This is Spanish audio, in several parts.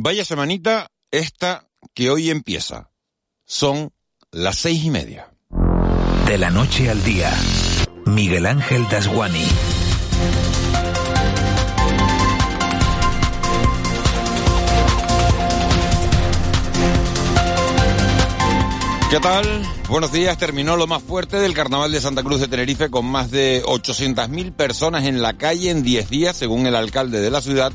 Vaya semanita esta que hoy empieza. Son las seis y media. De la noche al día, Miguel Ángel Dasguani. ¿Qué tal? Buenos días. Terminó lo más fuerte del Carnaval de Santa Cruz de Tenerife con más de 800.000 personas en la calle en 10 días, según el alcalde de la ciudad,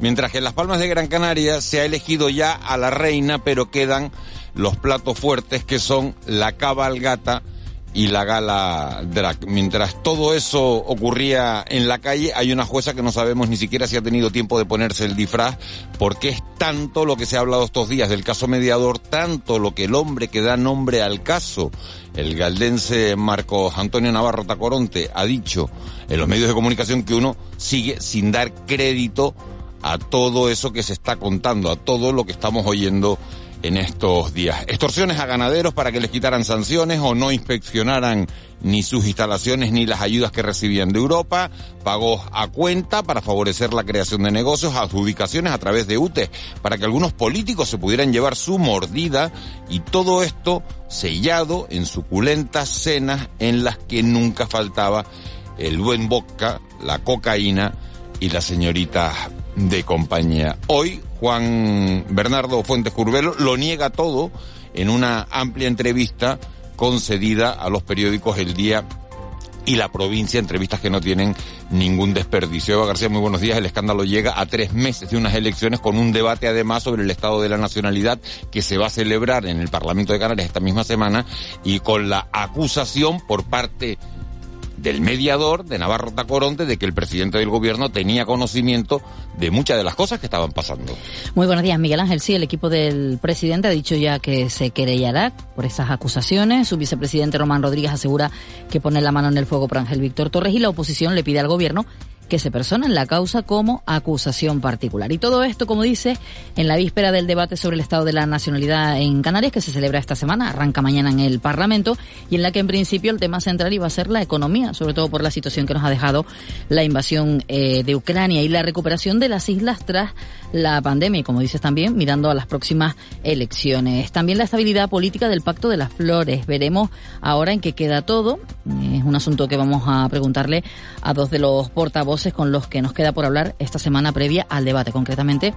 mientras que en Las Palmas de Gran Canaria se ha elegido ya a la reina, pero quedan los platos fuertes que son la cabalgata y la gala drag. Mientras todo eso ocurría en la calle, hay una jueza que no sabemos ni siquiera si ha tenido tiempo de ponerse el disfraz, porque es tanto lo que se ha hablado estos días del caso mediador, tanto lo que el hombre que da nombre al caso, el galdense Marcos Antonio Navarro Tacoronte, ha dicho en los medios de comunicación que uno sigue sin dar crédito a todo eso que se está contando, a todo lo que estamos oyendo en estos días. Extorsiones a ganaderos para que les quitaran sanciones o no inspeccionaran ni sus instalaciones ni las ayudas que recibían de Europa, pagos a cuenta para favorecer la creación de negocios, adjudicaciones a través de UTE para que algunos políticos se pudieran llevar su mordida y todo esto sellado en suculentas cenas en las que nunca faltaba el buen vodka, la cocaína y la señorita de compañía. Hoy Juan Bernardo Fuentes Curvelo lo niega todo en una amplia entrevista concedida a los periódicos El Día y La Provincia, entrevistas que no tienen ningún desperdicio. Eva García, muy buenos días. El escándalo llega a tres meses de unas elecciones con un debate además sobre el estado de la nacionalidad que se va a celebrar en el Parlamento de Canarias esta misma semana y con la acusación por parte del mediador de Navarro Tacoronte de que el presidente del gobierno tenía conocimiento de muchas de las cosas que estaban pasando. Muy buenos días, Miguel Ángel. Sí, el equipo del presidente ha dicho ya que se querellará por esas acusaciones. Su vicepresidente Román Rodríguez asegura que pone la mano en el fuego por Ángel Víctor Torres y la oposición le pide al gobierno que se persona la causa como acusación particular. Y todo esto, como dice, en la víspera del debate sobre el estado de la nacionalidad en Canarias, que se celebra esta semana, arranca mañana en el Parlamento, y en la que en principio el tema central iba a ser la economía, sobre todo por la situación que nos ha dejado la invasión eh, de Ucrania y la recuperación de las islas tras la pandemia, y como dices también, mirando a las próximas elecciones. También la estabilidad política del Pacto de las Flores. Veremos ahora en qué queda todo. Es un asunto que vamos a preguntarle a dos de los portavoces con los que nos queda por hablar esta semana previa al debate, concretamente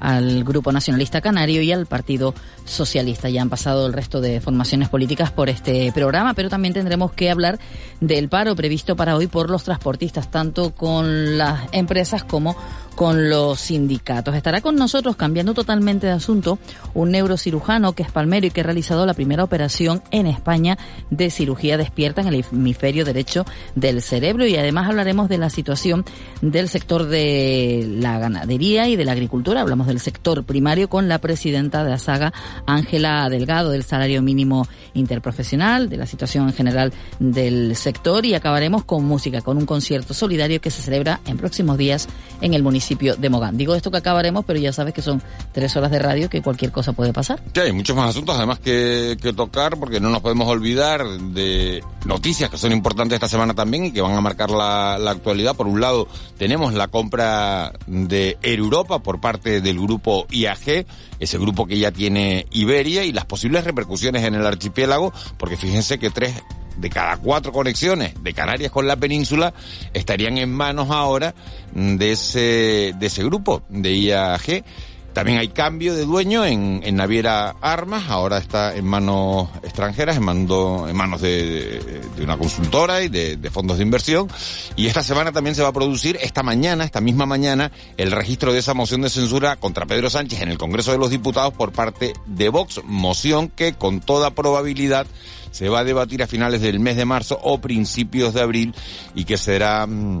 al Grupo Nacionalista Canario y al Partido Socialista. Ya han pasado el resto de formaciones políticas por este programa, pero también tendremos que hablar del paro previsto para hoy por los transportistas, tanto con las empresas como con los sindicatos. Estará con nosotros, cambiando totalmente de asunto, un neurocirujano que es palmero y que ha realizado la primera operación en España de cirugía despierta en el hemisferio derecho del cerebro y además hablaremos de la situación del sector de la ganadería y de la agricultura. Hablamos del sector primario con la presidenta de la saga, Ángela Delgado, del salario mínimo interprofesional, de la situación en general del sector y acabaremos con música, con un concierto solidario que se celebra en próximos días en el municipio de Mogán. Digo esto que acabaremos, pero ya sabes que son tres horas de radio, que cualquier cosa puede pasar. Sí, hay muchos más asuntos además que, tocar, porque no nos podemos olvidar de noticias que son importantes esta semana también y que van a marcar la, la actualidad. Por un lado, tenemos la compra de Air Europa por parte del grupo IAG, ese grupo que ya tiene Iberia y las posibles repercusiones en el archipiélago, porque fíjense que tres de cada cuatro conexiones de Canarias con la península estarían en manos ahora de ese, de ese grupo de IAG. También hay cambio de dueño en, en Naviera Armas, ahora está en manos extranjeras, en, en manos de, de una consultora y de, fondos de inversión. Y esta semana también se va a producir, esta mañana, esta misma mañana, el registro de esa moción de censura contra Pedro Sánchez en el Congreso de los Diputados por parte de Vox, moción que con toda probabilidad se va a debatir a finales del mes de marzo o principios de abril y que será... Mmm,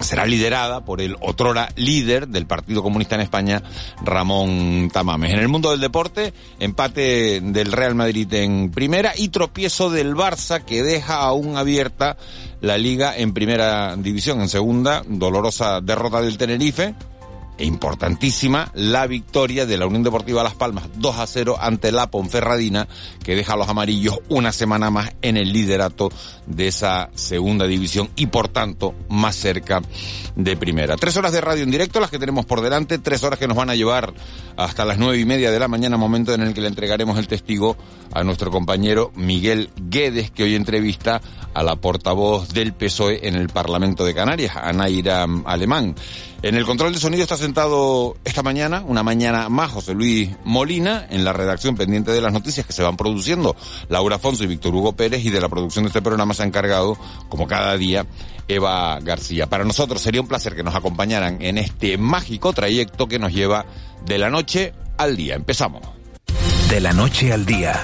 será liderada por el otrora líder del Partido Comunista en España, Ramón Tamames. En el mundo del deporte, empate del Real Madrid en primera y tropiezo del Barça que deja aún abierta la liga en primera división. En segunda, dolorosa derrota del Tenerife, e importantísima la victoria de la Unión Deportiva Las Palmas 2 a 0 ante la Ponferradina que deja a los amarillos una semana más en el liderato de esa segunda división y por tanto más cerca de primera. Tres horas de radio en directo las que tenemos por delante, tres horas que nos van a llevar hasta las nueve y media de la mañana, momento en el que le entregaremos el testigo a nuestro compañero Miguel Guedes que hoy entrevista a la portavoz del PSOE en el Parlamento de Canarias, Anaira Alemán. En el control de sonido está sentado esta mañana, una mañana más, José Luis Molina, en la redacción pendiente de las noticias que se van produciendo, Laura Afonso y Víctor Hugo Pérez, y de la producción de este programa se ha encargado, como cada día, Eva García. Para nosotros sería un placer que nos acompañaran en este mágico trayecto que nos lleva de la noche al día. Empezamos. De la noche al día,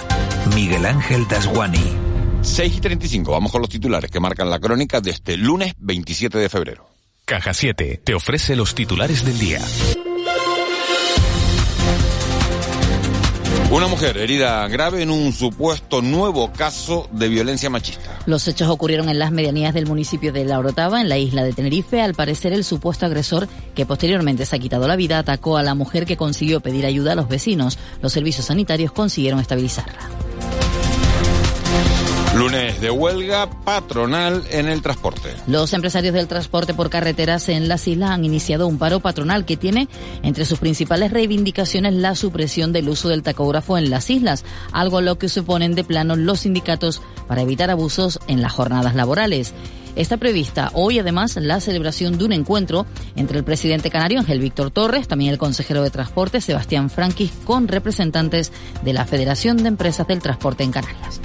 Miguel Ángel Dasguani. 6 y 35, vamos con los titulares que marcan la crónica de este lunes 27 de febrero. Caja 7 te ofrece los titulares del día. Una mujer herida grave en un supuesto nuevo caso de violencia machista. Los hechos ocurrieron en las medianías del municipio de La Orotava, en la isla de Tenerife. Al parecer, el supuesto agresor, que posteriormente se ha quitado la vida, atacó a la mujer que consiguió pedir ayuda a los vecinos. Los servicios sanitarios consiguieron estabilizarla. Lunes de huelga patronal en el transporte. Los empresarios del transporte por carreteras en las islas han iniciado un paro patronal que tiene entre sus principales reivindicaciones la supresión del uso del tacógrafo en las islas, algo a lo que se oponen de plano los sindicatos para evitar abusos en las jornadas laborales. Está prevista hoy además la celebración de un encuentro entre el presidente canario Ángel Víctor Torres, también el consejero de Transporte Sebastián Franquis, con representantes de la Federación de Empresas del Transporte en Canarias.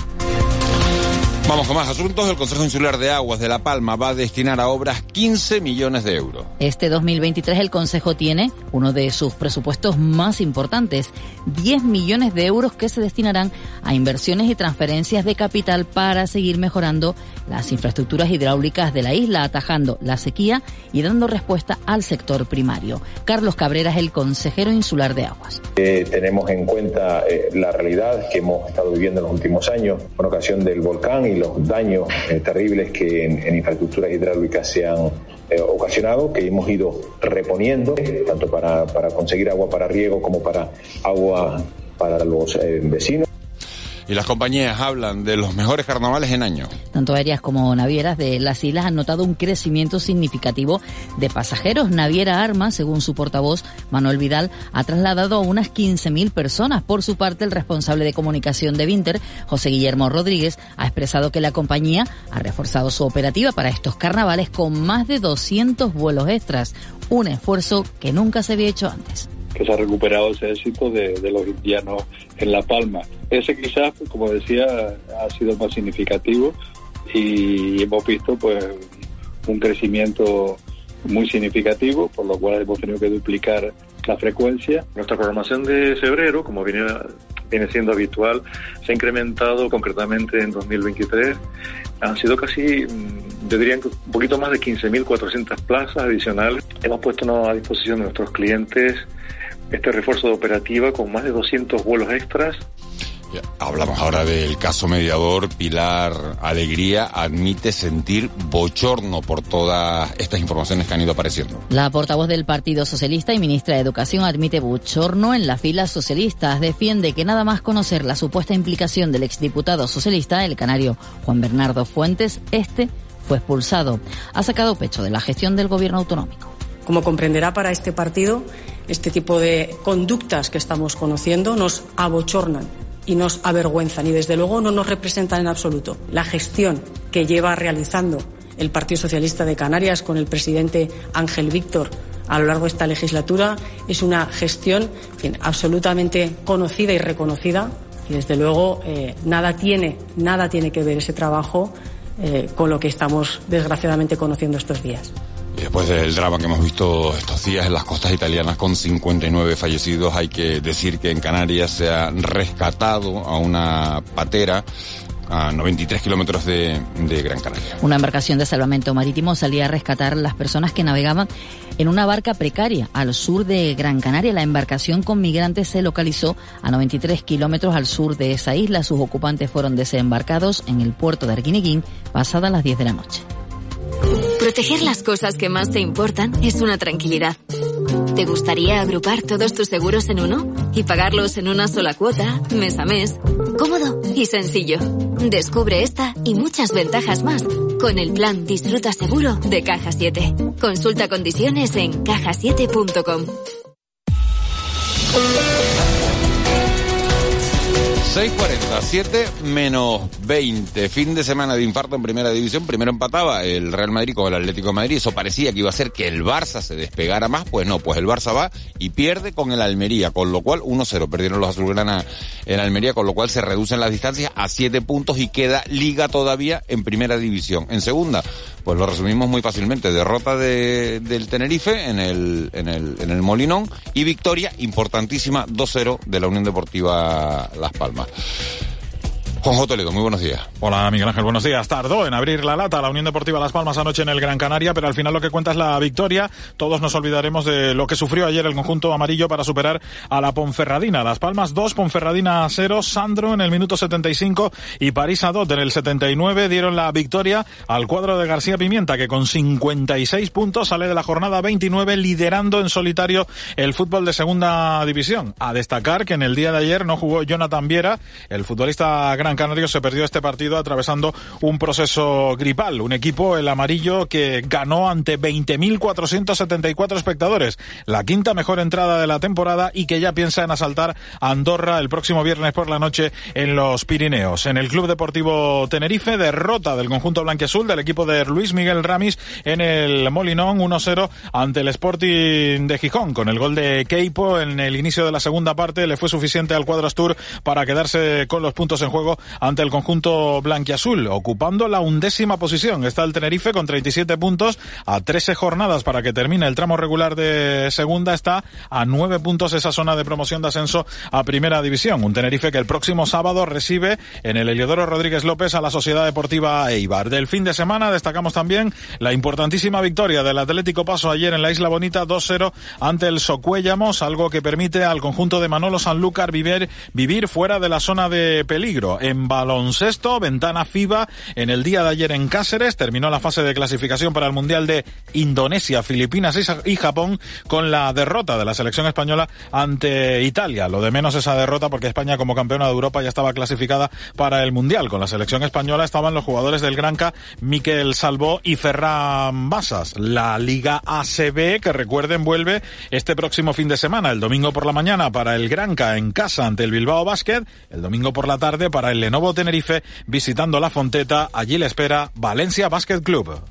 Vamos con más asuntos. El Consejo Insular de Aguas de La Palma va a destinar a obras 15 millones de euros. Este 2023 el Consejo tiene uno de sus presupuestos más importantes, 10 millones de euros que se destinarán a inversiones y transferencias de capital para seguir mejorando las infraestructuras hidráulicas de la isla, atajando la sequía y dando respuesta al sector primario. Carlos Cabrera es el consejero insular de Aguas. Eh, tenemos en cuenta eh, la realidad que hemos estado viviendo en los últimos años con ocasión del volcán y los daños eh, terribles que en, infraestructuras hidráulicas se han eh, ocasionado, que hemos ido reponiendo, tanto para, para, conseguir agua para riego como para agua para los eh, vecinos y las compañías hablan de los mejores carnavales en año. Tanto aéreas como navieras de las islas han notado un crecimiento significativo de pasajeros. Naviera Arma, según su portavoz Manuel Vidal, ha trasladado a unas 15.000 personas. Por su parte, el responsable de comunicación de Vinter, José Guillermo Rodríguez, ha expresado que la compañía ha reforzado su operativa para estos carnavales con más de 200 vuelos extras, un esfuerzo que nunca se había hecho antes que se ha recuperado ese éxito de, los indianos en La Palma. Ese quizás, como decía, ha sido más significativo y hemos visto pues un crecimiento muy significativo, por lo cual hemos tenido que duplicar la frecuencia. Nuestra programación de febrero, como viene, viene siendo habitual, se ha incrementado concretamente en 2023. Han sido casi, yo diría, un poquito más de 15.400 plazas adicionales. Hemos puesto a disposición de nuestros clientes este refuerzo de operativa con más de 200 vuelos extras. Hablamos ahora del caso mediador. Pilar Alegría admite sentir bochorno por todas estas informaciones que han ido apareciendo. La portavoz del Partido Socialista y ministra de Educación admite bochorno en las filas socialistas. Defiende que nada más conocer la supuesta implicación del exdiputado socialista, el canario Juan Bernardo Fuentes, este fue expulsado. Ha sacado pecho de la gestión del gobierno autonómico. Como comprenderá para este partido, este tipo de conductas que estamos conociendo nos abochornan y nos avergüenzan y desde luego no nos representan en absoluto. La gestión que lleva realizando el Partido Socialista de Canarias con el presidente Ángel Víctor a lo largo de esta legislatura es una gestión en fin, absolutamente conocida y reconocida y desde luego eh, nada tiene nada tiene que ver ese trabajo eh, con lo que estamos desgraciadamente conociendo estos días. Después del drama que hemos visto estos días en las costas italianas con 59 fallecidos, hay que decir que en Canarias se ha rescatado a una patera a 93 kilómetros de, de Gran Canaria. Una embarcación de salvamento marítimo salía a rescatar las personas que navegaban en una barca precaria al sur de Gran Canaria. La embarcación con migrantes se localizó a 93 kilómetros al sur de esa isla. Sus ocupantes fueron desembarcados en el puerto de Arguineguín pasadas las 10 de la noche. Proteger las cosas que más te importan es una tranquilidad. ¿Te gustaría agrupar todos tus seguros en uno y pagarlos en una sola cuota, mes a mes? Cómodo y sencillo. Descubre esta y muchas ventajas más con el plan Disfruta Seguro de Caja 7. Consulta condiciones en cajasiete.com. 6.47 menos 20. Fin de semana de infarto en primera división. Primero empataba el Real Madrid con el Atlético de Madrid. Eso parecía que iba a ser que el Barça se despegara más. Pues no, pues el Barça va y pierde con el Almería. Con lo cual 1-0. Perdieron los azulgrana en Almería. Con lo cual se reducen las distancias a 7 puntos y queda liga todavía en primera división. En segunda, pues lo resumimos muy fácilmente. Derrota de, del Tenerife en el, en, el, en el Molinón y victoria importantísima 2-0 de la Unión Deportiva Las Palmas. Merhaba. Juanjo Toledo, muy buenos días. Hola, Miguel Ángel, buenos días. Tardó en abrir la lata la Unión Deportiva Las Palmas anoche en el Gran Canaria, pero al final lo que cuenta es la victoria. Todos nos olvidaremos de lo que sufrió ayer el conjunto amarillo para superar a la Ponferradina. Las Palmas 2, Ponferradina 0, Sandro en el minuto 75 y París a 2 en el 79 dieron la victoria al cuadro de García Pimienta, que con 56 puntos sale de la jornada 29 liderando en solitario el fútbol de segunda división. A destacar que en el día de ayer no jugó Jonathan Viera, el futbolista gran Canario se perdió este partido atravesando un proceso gripal. Un equipo, el amarillo, que ganó ante 20.474 espectadores. La quinta mejor entrada de la temporada y que ya piensa en asaltar a Andorra el próximo viernes por la noche en los Pirineos. En el Club Deportivo Tenerife, derrota del conjunto blanquiazul del equipo de Luis Miguel Ramis en el Molinón 1-0 ante el Sporting de Gijón. Con el gol de Keipo en el inicio de la segunda parte le fue suficiente al cuadro Astur para quedarse con los puntos en juego ante el conjunto blanquiazul, ocupando la undécima posición. Está el Tenerife con 37 puntos a 13 jornadas para que termine el tramo regular de segunda. Está a 9 puntos esa zona de promoción de ascenso a primera división. Un Tenerife que el próximo sábado recibe en el Heliodoro Rodríguez López a la Sociedad Deportiva Eibar. Del fin de semana destacamos también la importantísima victoria del Atlético Paso ayer en la Isla Bonita 2-0 ante el Socuéllamos, algo que permite al conjunto de Manolo Sanlúcar vivir, vivir fuera de la zona de peligro. En baloncesto, ventana FIBA en el día de ayer en Cáceres, terminó la fase de clasificación para el Mundial de Indonesia, Filipinas y Japón con la derrota de la selección española ante Italia. Lo de menos esa derrota porque España como campeona de Europa ya estaba clasificada para el Mundial. Con la selección española estaban los jugadores del Granca, Miquel Salvó y Ferran Basas. La Liga ACB, que recuerden, vuelve este próximo fin de semana, el domingo por la mañana para el Granca en casa ante el Bilbao Basket, el domingo por la tarde para el Lenovo Tenerife visitando la Fonteta. Allí le espera Valencia Basket Club.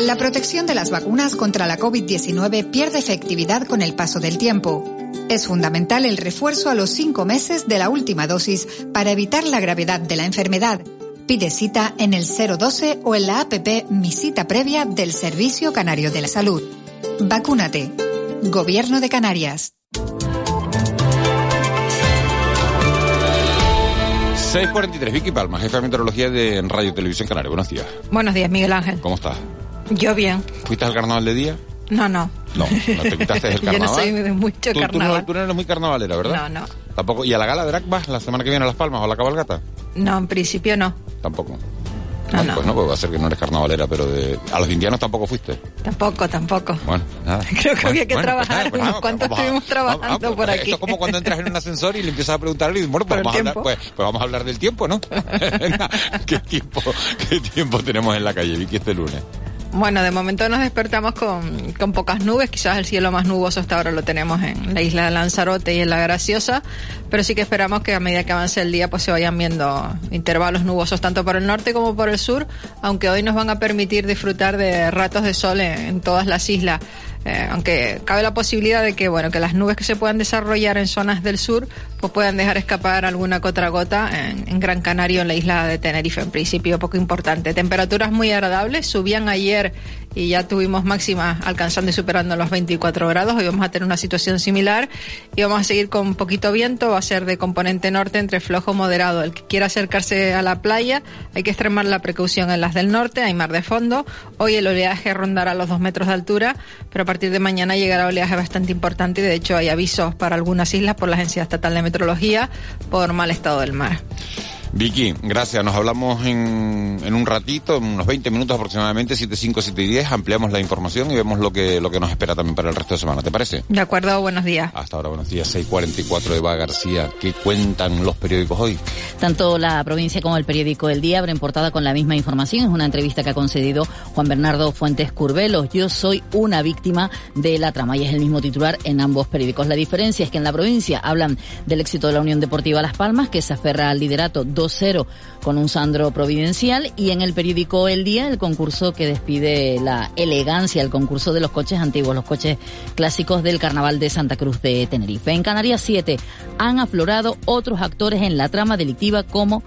La protección de las vacunas contra la COVID-19 pierde efectividad con el paso del tiempo. Es fundamental el refuerzo a los cinco meses de la última dosis para evitar la gravedad de la enfermedad. Pide cita en el 012 o en la APP Mi Cita Previa del Servicio Canario de la Salud. Vacúnate. Gobierno de Canarias. 643, Vicky Palma, jefe de meteorología de Radio Televisión Canaria. Buenos días. Buenos días, Miguel Ángel. ¿Cómo estás? Yo bien. ¿Fuiste al carnaval de día? No, no. No, no te quitaste el carnaval. Yo no soy de mucho ¿Tú, carnaval. Tú no, tú no eres muy carnavalera, ¿verdad? No, no. Tampoco. ¿Y a la gala de drag vas la semana que viene a Las Palmas o a la cabalgata? No, en principio no. Tampoco. No, Bueno, no. Pues no, pues va a ser que no eres carnavalera, pero de... a los indianos tampoco fuiste. Tampoco, tampoco. Bueno, nada. Creo que había que Bueno, pues trabajar nada, pues nada, vamos a- estuvimos trabajando vamos- vamos, por pues aquí. Esto es como cuando entras en un ascensor y le empiezas a preguntar a alguien, bueno, pues vamos, a hablar, pues, pues vamos a hablar del tiempo, ¿no? ¿qué tiempo, ¿Qué tiempo tenemos en la calle, Vicky, este lunes? Bueno, de momento nos despertamos con, con pocas nubes, quizás el cielo más nuboso hasta ahora lo tenemos en la isla de Lanzarote y en la Graciosa, pero sí que esperamos que a medida que avance el día pues se vayan viendo intervalos nubosos tanto por el norte como por el sur, aunque hoy nos van a permitir disfrutar de ratos de sol en, en todas las islas. Eh, aunque cabe la posibilidad de que bueno que las nubes que se puedan desarrollar en zonas del sur pues puedan dejar escapar alguna que gota en, en Gran Canaria o en la isla de Tenerife. En principio poco importante. Temperaturas muy agradables. Subían ayer y ya tuvimos máximas alcanzando y superando los 24 grados. Hoy vamos a tener una situación similar y vamos a seguir con poquito viento. Va a ser de componente norte entre flojo moderado. El que quiera acercarse a la playa hay que extremar la precaución en las del norte. Hay mar de fondo. Hoy el oleaje rondará los dos metros de altura, pero a partir de mañana llegará oleaje bastante importante de hecho hay avisos para algunas islas por la Agencia Estatal de Meteorología por mal estado del mar. Vicky, gracias. Nos hablamos en, en un ratito, en unos 20 minutos aproximadamente, 7, 5, 7 y 10. Ampliamos la información y vemos lo que, lo que nos espera también para el resto de semana. ¿Te parece? De acuerdo, buenos días. Hasta ahora, buenos días. 6.44 Eva García. ¿Qué cuentan los periódicos hoy? Tanto la provincia como el periódico El Día abren portada con la misma información. Es una entrevista que ha concedido Juan Bernardo Fuentes Curvelos. Yo soy una víctima de la trama y es el mismo titular en ambos periódicos. La diferencia es que en la provincia hablan del éxito de la Unión Deportiva Las Palmas, que se aferra al liderato 2-0 con un Sandro providencial y en el periódico El Día el concurso que despide la elegancia, el concurso de los coches antiguos, los coches clásicos del Carnaval de Santa Cruz de Tenerife. En Canarias 7 han aflorado otros actores en la trama delictiva como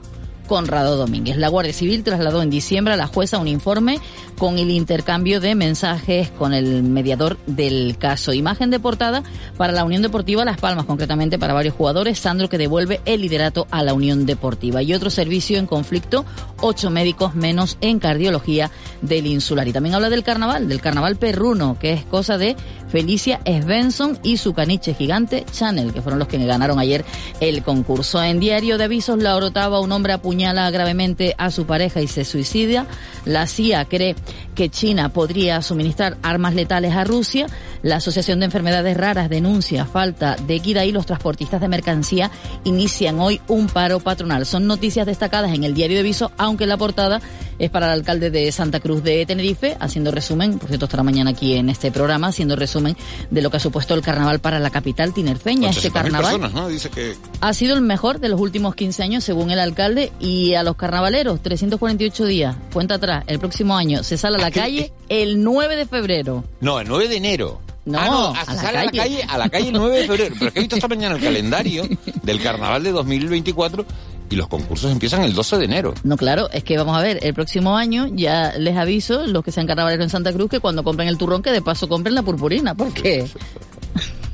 Conrado Domínguez. La Guardia Civil trasladó en diciembre a la jueza un informe con el intercambio de mensajes con el mediador del caso. Imagen de portada para la Unión Deportiva Las Palmas, concretamente para varios jugadores. Sandro que devuelve el liderato a la Unión Deportiva. Y otro servicio en conflicto, ocho médicos menos en cardiología del insular. Y también habla del carnaval, del carnaval perruno, que es cosa de Felicia Svensson y su caniche gigante Chanel, que fueron los que ganaron ayer el concurso. En Diario de Avisos, la orotaba un hombre apuñala gravemente a su pareja y se suicida. La CIA cree que China podría suministrar armas letales a Rusia. La Asociación de Enfermedades Raras denuncia falta de equidad y los transportistas de mercancía inician hoy un paro patronal. Son noticias destacadas en el Diario de Avisos, aunque la portada es para el alcalde de Santa Cruz de Tenerife, haciendo resumen, por cierto estará mañana aquí en este programa, haciendo resumen de lo que ha supuesto el carnaval para la capital tinerfeña. Este carnaval personas, ¿no? Dice que... ha sido el mejor de los últimos 15 años, según el alcalde, y a los carnavaleros, 348 días, cuenta atrás, el próximo año se sale a la calle el 9 de febrero. No, el 9 de enero. No, Ah, no, a se la sale a la calle. calle, a la calle el 9 de febrero. Pero es que he visto esta mañana el calendario del carnaval de 2024 y los concursos empiezan el 12 de enero. No, claro, es que vamos a ver, el próximo año ya les aviso, los que sean carnavaleros en Santa Cruz, que cuando compren el turrón, que de paso compren la purpurina, porque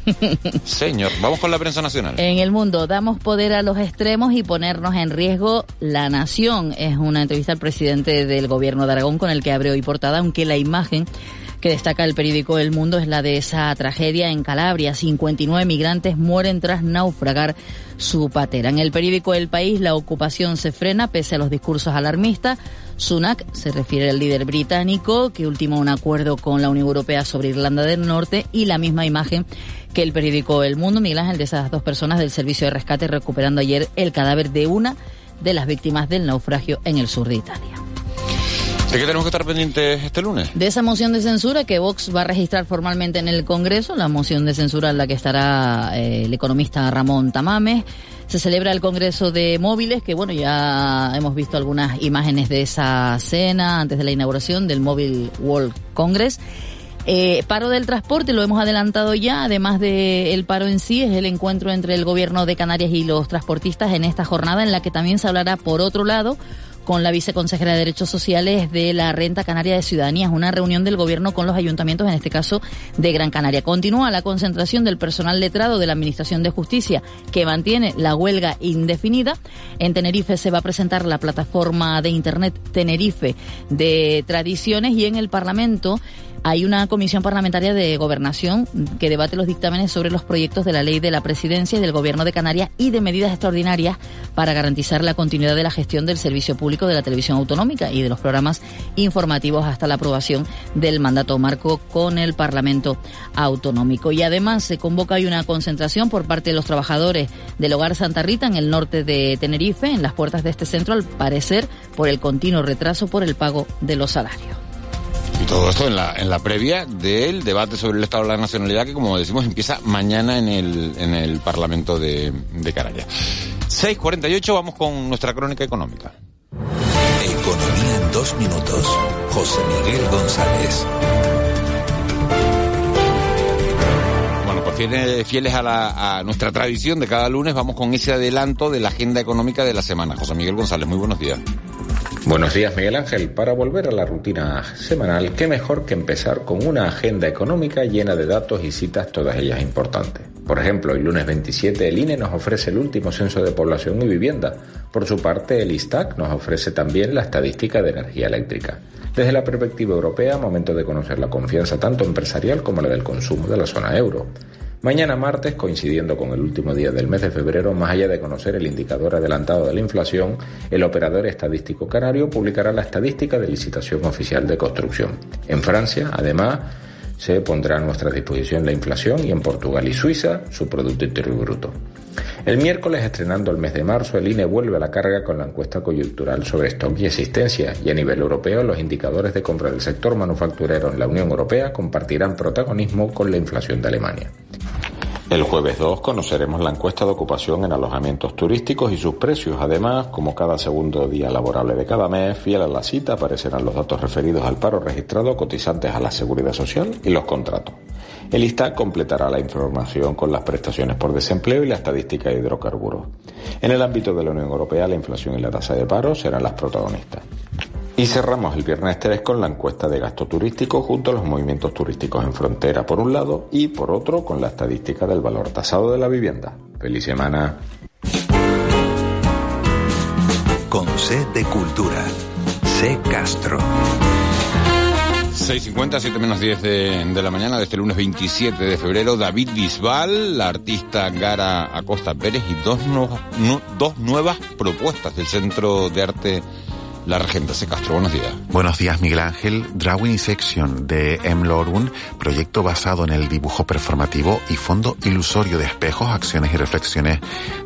Señor, vamos con la prensa nacional. en el mundo damos poder a los extremos y ponernos en riesgo la nación. Es una entrevista al presidente del gobierno de Aragón con el que abre hoy portada, aunque la imagen que destaca el periódico El Mundo es la de esa tragedia en Calabria. 59 migrantes mueren tras naufragar su patera. En el periódico El País la ocupación se frena pese a los discursos alarmistas. Sunak se refiere al líder británico que ultimó un acuerdo con la Unión Europea sobre Irlanda del Norte y la misma imagen que el periódico El Mundo, Miguel Ángel, de esas dos personas del servicio de rescate recuperando ayer el cadáver de una de las víctimas del naufragio en el sur de Italia. ¿De qué tenemos que estar pendientes este lunes? De esa moción de censura que Vox va a registrar formalmente en el Congreso, la moción de censura en la que estará eh, el economista Ramón Tamames. Se celebra el Congreso de Móviles, que bueno, ya hemos visto algunas imágenes de esa cena antes de la inauguración del Mobile World Congress. Eh, paro del transporte, lo hemos adelantado ya, además del el paro en sí, es el encuentro entre el gobierno de Canarias y los transportistas en esta jornada en la que también se hablará, por otro lado, con la viceconsejera de Derechos Sociales de la Renta Canaria de Ciudadanía. Es una reunión del gobierno con los ayuntamientos, en este caso de Gran Canaria. Continúa la concentración del personal letrado de la Administración de Justicia que mantiene la huelga indefinida. En Tenerife se va a presentar la plataforma de Internet Tenerife de Tradiciones y en el Parlamento hay una comisión parlamentaria de gobernación que debate los dictámenes sobre los proyectos de la ley de la presidencia y del gobierno de Canarias y de medidas extraordinarias para garantizar la continuidad de la gestión del servicio público de la televisión autonómica y de los programas informativos hasta la aprobación del mandato marco con el Parlamento autonómico. Y además se convoca una concentración por parte de los trabajadores del Hogar Santa Rita en el norte de Tenerife, en las puertas de este centro, al parecer por el continuo retraso por el pago de los salarios. Y todo esto en la, en la previa del debate sobre el Estado de la Nacionalidad que, como decimos, empieza mañana en el, en el Parlamento de, de Canarias. 6.48, vamos con nuestra crónica económica. Economía en dos minutos. José Miguel González. Bueno, pues fieles, fieles a, la, a nuestra tradición de cada lunes, vamos con ese adelanto de la agenda económica de la semana. José Miguel González, muy buenos días. Buenos días Miguel Ángel. Para volver a la rutina semanal, qué mejor que empezar con una agenda económica llena de datos y citas, todas ellas importantes. Por ejemplo, el lunes 27 el INE nos ofrece el último censo de población y vivienda. Por su parte, el ISTAC nos ofrece también la estadística de energía eléctrica. Desde la perspectiva europea, momento de conocer la confianza tanto empresarial como la del consumo de la zona euro. Mañana martes, coincidiendo con el último día del mes de febrero, más allá de conocer el indicador adelantado de la inflación, el operador estadístico canario publicará la estadística de licitación oficial de construcción. En Francia, además, se pondrá a nuestra disposición la inflación y en Portugal y Suiza su Producto Interior Bruto. El miércoles, estrenando el mes de marzo, el INE vuelve a la carga con la encuesta coyuntural sobre stock y existencia y a nivel europeo los indicadores de compra del sector manufacturero en la Unión Europea compartirán protagonismo con la inflación de Alemania. El jueves 2 conoceremos la encuesta de ocupación en alojamientos turísticos y sus precios. Además, como cada segundo día laborable de cada mes, fiel a la cita, aparecerán los datos referidos al paro registrado, cotizantes a la seguridad social y los contratos. El ISTA completará la información con las prestaciones por desempleo y la estadística de hidrocarburos. En el ámbito de la Unión Europea, la inflación y la tasa de paro serán las protagonistas. Y cerramos el viernes 3 con la encuesta de gasto turístico junto a los movimientos turísticos en frontera por un lado y por otro con la estadística del valor tasado de la vivienda. Feliz semana. Con C de Cultura. C Castro. 6.50, 7 menos 10 de, de, la mañana de este lunes 27 de febrero. David Bisbal, la artista Gara Acosta Pérez y dos, no, no, dos nuevas propuestas del Centro de Arte la Regenta C. Castro, buenos días. Buenos días, Miguel Ángel. Drawing Section de M. Lorun, proyecto basado en el dibujo performativo y fondo ilusorio de espejos, acciones y reflexiones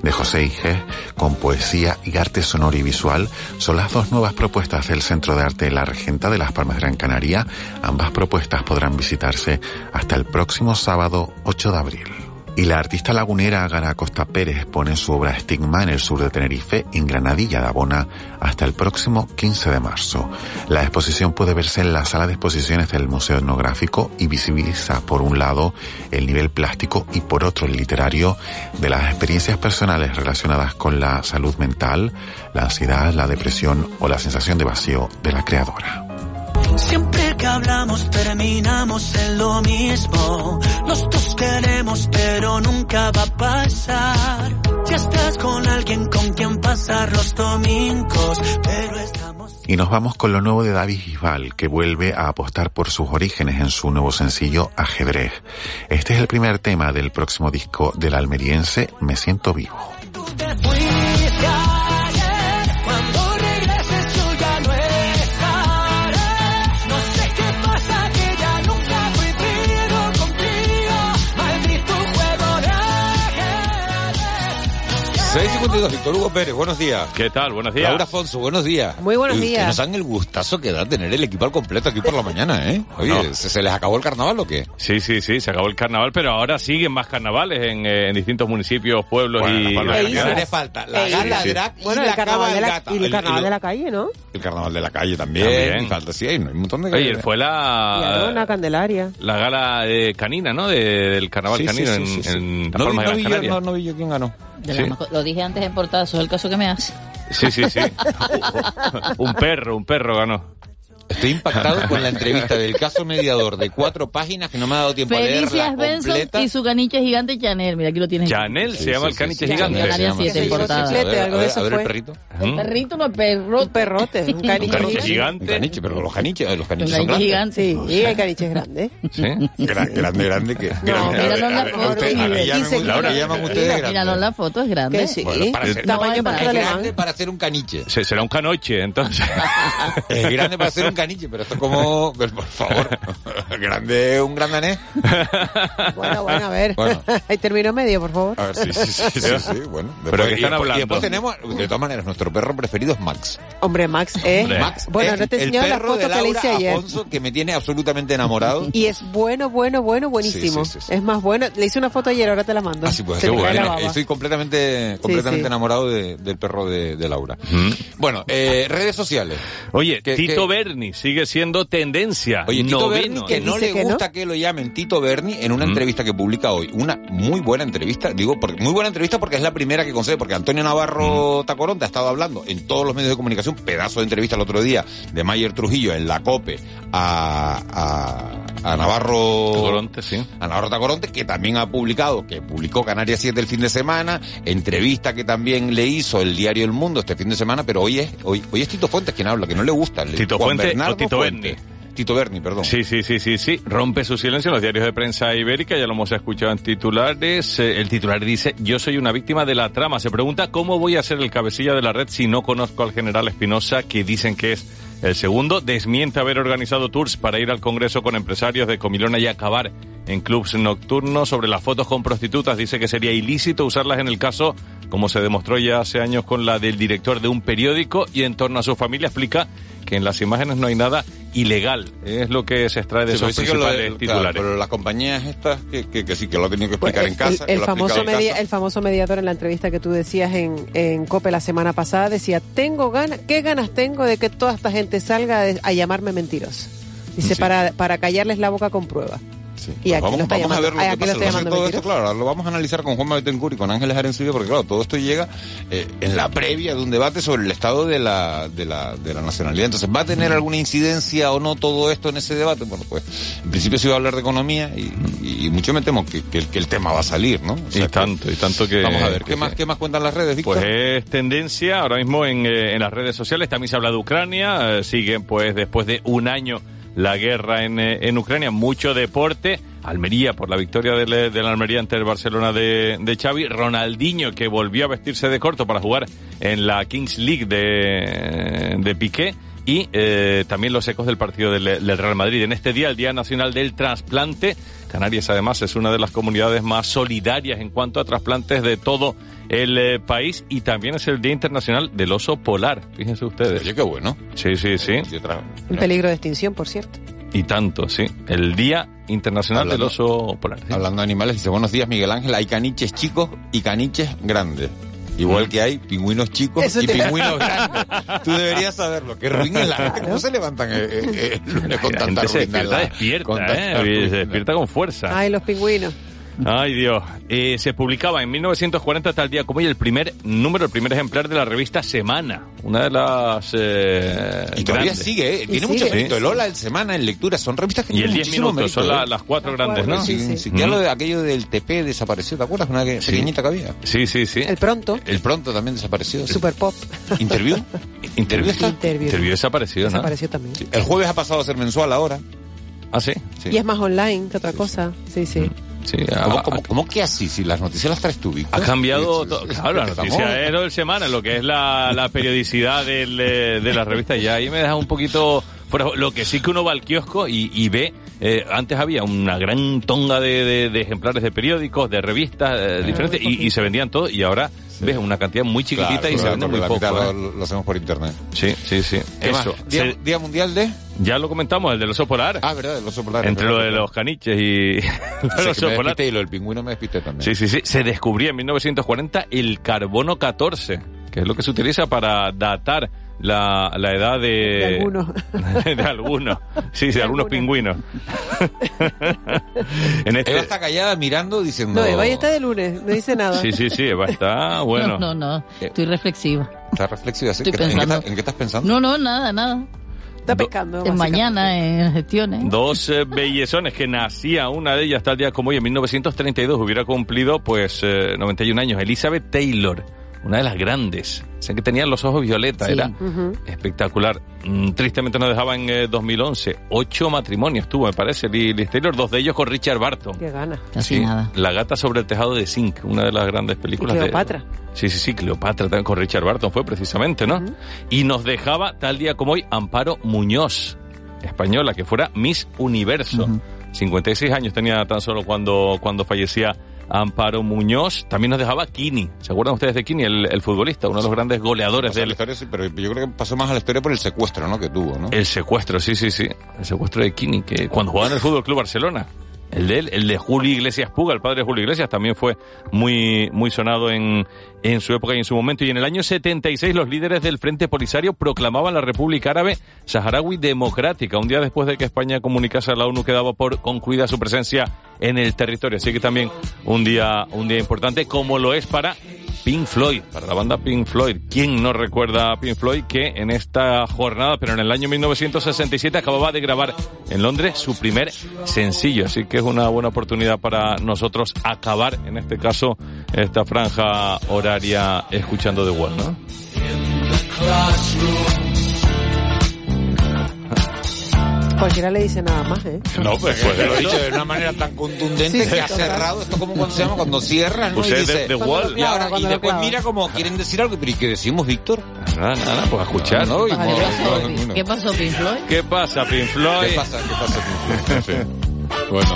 de José Ige, con poesía y arte sonoro y visual, son las dos nuevas propuestas del Centro de Arte de La Regenta de Las Palmas de Gran Canaria. Ambas propuestas podrán visitarse hasta el próximo sábado 8 de abril. Y la artista lagunera Gara Costa Pérez pone su obra Estigma en el sur de Tenerife, en Granadilla de Abona, hasta el próximo 15 de marzo. La exposición puede verse en la sala de exposiciones del Museo Etnográfico y visibiliza, por un lado, el nivel plástico y por otro el literario de las experiencias personales relacionadas con la salud mental, la ansiedad, la depresión o la sensación de vacío de la creadora. Siempre que hablamos terminamos en lo mismo. Los dos queremos, pero nunca va a pasar. Ya estás con alguien con quien pasar los domingos, pero estamos... Y nos vamos con lo nuevo de David Bisbal, que vuelve a apostar por sus orígenes en su nuevo sencillo Ajedrez. Este es el primer tema del próximo disco del almeriense Me Siento Vivo. Víctor Hugo Pérez, buenos días. ¿Qué tal? Buenos días. Laura Afonso, buenos días. Muy buenos Uy, días. Que nos dan el gustazo que da tener el equipo al completo aquí por la mañana, ¿eh? Oye, No. ¿se, se les acabó el carnaval o qué? Sí, sí, sí, se acabó el carnaval, pero ahora siguen más carnavales en, eh, en distintos municipios, pueblos Bueno, y... Gran Canaria islas. falta la gala islas. drag y Bueno, la el carnaval, de la, y el El- carnaval el- de la calle, ¿no? El carnaval de la calle también. También. Falta, sí, hay un montón de... Oye, fue Y la... una Candelaria. La gala eh, canina, ¿no? De- del carnaval Sí, sí, canino sí, en, sí, sí. en No, vi- no de vi Gran yo, Canaria. no, no vi yo quién ganó. De Sí. Lo dije antes en portada, eso es el caso que me hace. Sí, sí, sí. un perro, un perro ganó. Estoy impactado con la entrevista del caso mediador de cuatro páginas que no me ha dado tiempo a Felicia leerla Benson completa. y su caniche gigante Chanel. Mira, aquí lo tienes. Chanel Sí, se llama sí, el caniche sí, gigante. Chanel se sí. A ver, a a el perrito. Un perrito, no perro. Un perrote, un Un caniche caniche gigante. Un caniche, pero los caniches, los Un caniches son caniche grandes. gigante. Sí, hay caniches grandes. ¿Sí? Gra- grande, grande que. grande. míralo en la A foto. usted- a ver, llaman- 15 Laura, kilos. llaman ustedes Mira, grande. Míralo en la foto, es grande. Que sí. Tamaño No, Es grande para ser un caniche. Se- será un canoche, entonces. Es grande para ser un caniche, pero esto como, pues, por favor, grande un gran danés. Bueno, bueno, a ver. Bueno. Ahí terminó medio, por favor. A ver, sí, sí, sí, sí, sí, bueno. Pero ¿qué y están después- hablando? Y después tenemos, de todas maneras, nuestro perro preferido es Max. Hombre, Max, ¿eh? Hombre. Max Bueno, no te he el enseñado la perro foto de que le Laura hice ayer. Afonso, que me tiene absolutamente enamorado. Y es bueno, bueno, bueno, buenísimo. Sí, sí, sí, sí. Es más bueno. Le hice una foto ayer, ahora te la mando. Así pues, bueno. la baba. Estoy completamente, completamente sí. enamorado de- del perro de, de Laura. Bueno, eh, redes sociales. Oye, ¿Qué- Tito qué? Berni Berni sigue siendo tendencia. Oye, Tito. Berni, que no le gusta que lo llamen Tito Berni en Mm. una entrevista que publica hoy. Una muy buena entrevista, digo, porque, muy buena entrevista porque es la primera que concede, porque Antonio Mm. Navarro Tacoronte ha estado hablando en todos los medios de comunicación, pedazo de entrevista el otro día de Mayer Trujillo en la COPE a, a, a Navarro Tacoronte, sí. a Navarro Tacoronte, que también ha publicado, que publicó Canarias 7 el fin de semana, entrevista que también le hizo el diario El Mundo este fin de semana, pero hoy es, hoy, hoy es Tito Fuentes quien habla, que no le gusta. el- Tito Juan Fuente Bernardo o Tito Fuente. Tito Berni, perdón. Sí, sí, sí, sí, sí. Rompe su silencio en los diarios de prensa ibérica, ya lo hemos escuchado en titulares. Eh, El titular dice, yo soy una víctima de la trama. Se pregunta cómo voy a ser el cabecilla de la red si no conozco al general Espinosa, que dicen que es el segundo. Desmiente haber organizado tours para ir al Congreso con empresarios de Comilona y acabar en clubs nocturnos. Sobre las fotos con prostitutas dice que sería ilícito usarlas en el caso, como se demostró ya hace años con la del director de un periódico. Y en torno a su familia explica que en las imágenes no hay nada ilegal. Es lo que se extrae de Sí, esos lo principales claro, titulares. pero las compañías estas, que, que, que sí, que lo ha tenido que explicar en casa. el, famoso en casa. el famoso mediador en la entrevista que tú decías en, en COPE la semana pasada decía, tengo ganas, ¿qué ganas tengo de que toda esta gente salga a llamarme mentirosos? Dice, Sí. para, para callarles la boca con pruebas. Sí. Y aquí vamos vamos a ver lo ay, que lo pasa. Lo que que todo esto, claro, lo vamos a analizar con Juan Betancourt y con Ángeles Arencibia, porque claro, todo esto llega eh, en la previa de un debate sobre el estado de la, de la, de la nacionalidad. Entonces, ¿va a tener alguna incidencia o no todo esto en ese debate? Bueno, pues, en principio se iba a hablar de economía y, y- y mucho me temo que, que el- que el tema va a salir, ¿no? O sea y que- tanto, y tanto que... Vamos a ver, que ¿qué más, qué más cuentan las redes, Víctor? Pues es tendencia ahora mismo en, eh, en las redes sociales. También se habla de Ucrania. eh, siguen, pues, después de un año la guerra en, eh, en Ucrania. Mucho deporte. Almería por la victoria del, eh, de la Almería ante el Barcelona de, de Xavi. Ronaldinho que volvió a vestirse de corto para jugar en la Kings League de, de Piqué. Y eh, también los ecos del partido del, del Real Madrid. En este día, el Día Nacional del Trasplante, Canarias además es una de las comunidades más solidarias en cuanto a trasplantes de todo el eh, país y también es el Día Internacional del Oso Polar, fíjense ustedes. Oye, qué bueno. Sí, sí, sí. En peligro de extinción, por cierto. Y tanto, sí. El Día Internacional Hablando- del Oso Polar. sí. Hablando de animales, dice, buenos días, Miguel Ángel, hay caniches chicos y caniches grandes. Igual que hay pingüinos chicos Eso y te- pingüinos grandes. Tú deberías saberlo. Qué ruin es la gente. ¿Cómo se levantan eh, eh, eh, el lunes con La tanta gente se ruina en despierta, la- despierta, con ¿eh? ruina? Se despierta con fuerza. Ay, los pingüinos. Ay, Dios. Eh, se publicaba en 1940 tal día como hoy el primer número, el primer ejemplar de la revista Semana. Una de las... eh, Y todavía grandes. sigue, ¿eh? Tiene mucho mérito. El Hola, el Semana, en lectura, son revistas que Y el tienen 10 muchísimo minutos, son mérito, la- ¿eh? las cuatro grandes, ¿no? Sí, sí, sí. Ya lo de aquello del TP desapareció, ¿te acuerdas? Una que- Sí. pequeñita que había. Sí, sí, sí. El pronto, El pronto también desapareció. super pop, ¿Interview? ¿Interview está? interview. Interview desapareció, ¿no? Desapareció también. El jueves ha pasado a ser mensual ahora. Ah, sí. Sí. Y es más online que otra cosa. Sí, sí. Sí, ¿Cómo, ha- cómo- cómo que así? Si las noticias las traes tú, Víctor. Ha cambiado, Sí, to- sí, sí. claro, la noticia es lo del semana, lo que es la, la periodicidad del, eh, de la revista. Ya ahí me deja un poquito. Lo que sí que uno va al kiosco y, y ve, eh, antes había una gran tonga de, de- de ejemplares de periódicos, de revistas eh, diferentes y, y se vendían todos y ahora ves una cantidad muy chiquitita Claro, y se vende muy la poco. mitad ¿eh? Lo, lo hacemos por internet. Sí, sí, sí. Eso. Día, Se- Día Mundial de... ya lo comentamos, el del oso polar. Ah, verdad, el oso polar. entre lo de los caniches y el oso me polar. y lo del pingüino me despisté también. Sí, sí, sí. Se descubría en 1940 el carbono 14, que es lo que se utiliza para datar la, la edad de... De algunos. de algunos. Sí, de, algunos pingüinos. en este... Eva está callada mirando diciendo... No, Eva ya está de lunes, no dice nada. Sí, sí, sí, Eva está bueno. No, no, no. Estoy reflexiva. Está reflexiva, ¿sí? Estoy ¿Qué- ¿En qué, pensando. estás- en qué estás pensando? No, no, nada, nada. Está pescando. En mañana en gestiones. Dos eh, bellezones que nacía una de ellas el día como hoy en 1932 hubiera cumplido pues eh, 91 años. Elizabeth Taylor, una de las grandes. Sé que tenían los ojos violeta, Sí. era espectacular. Mm, tristemente nos dejaba en eh, 2011. Ocho matrimonios tuvo, me parece, Li- Liz Taylor, dos de ellos con Richard Barton. Qué gana. Casi Sí, nada. La gata sobre el tejado de zinc, una de las grandes películas Cleopatra. de... Sí, sí, sí, Cleopatra también con Richard Barton fue precisamente, ¿no? Y nos dejaba tal día como hoy Amparo Muñoz, española, que fuera Miss Universo. 56 años tenía tan solo cuando, cuando fallecía Amparo Muñoz. También nos dejaba Kini. ¿Se acuerdan ustedes de Kini, el, el futbolista? Uno de los grandes goleadores a la historia, sí, pero yo creo que pasó más a la historia por el secuestro, ¿no? Que tuvo, ¿no? El secuestro, sí, sí, sí. El secuestro de Kini, que cuando jugaba en el Fútbol Club Barcelona. El de él, el de Julio Iglesias Puga, el padre de Julio Iglesias, también fue muy, muy sonado en, en su época y en su momento. Y en el año 76 los líderes del Frente Polisario proclamaban la República Árabe Saharaui Democrática, un día después de que España comunicase a la ONU que daba por concluida su presencia en el territorio. Así que también un día, un día importante, como lo es para Pink Floyd, para la banda Pink Floyd. ¿Quién no recuerda a Pink Floyd que en esta jornada, pero en el año 1967, acababa de grabar en Londres su primer sencillo? Así que es una buena oportunidad para nosotros acabar, en este caso, esta franja horaria escuchando The Wall, ¿no? Cualquiera le dice nada más, ¿eh? No, pues, pues lo he dicho de una manera tan contundente Sí, que ha cerrado esto como cuando se llama cuando cierras, ¿no? Pues Y es de- dice, de Wall. Y, ahora, y después mira como quieren decir algo, pero ¿y qué decimos, Víctor? Nada, nada, pues a escuchar. No, y ¿Qué no, pasó, no, no. ¿Qué pasó, Pink Floyd? ¿Qué pasa, Pink Floyd? ¿Qué pasa? ¿Qué pasa? Pink Floyd? Fin. Bueno.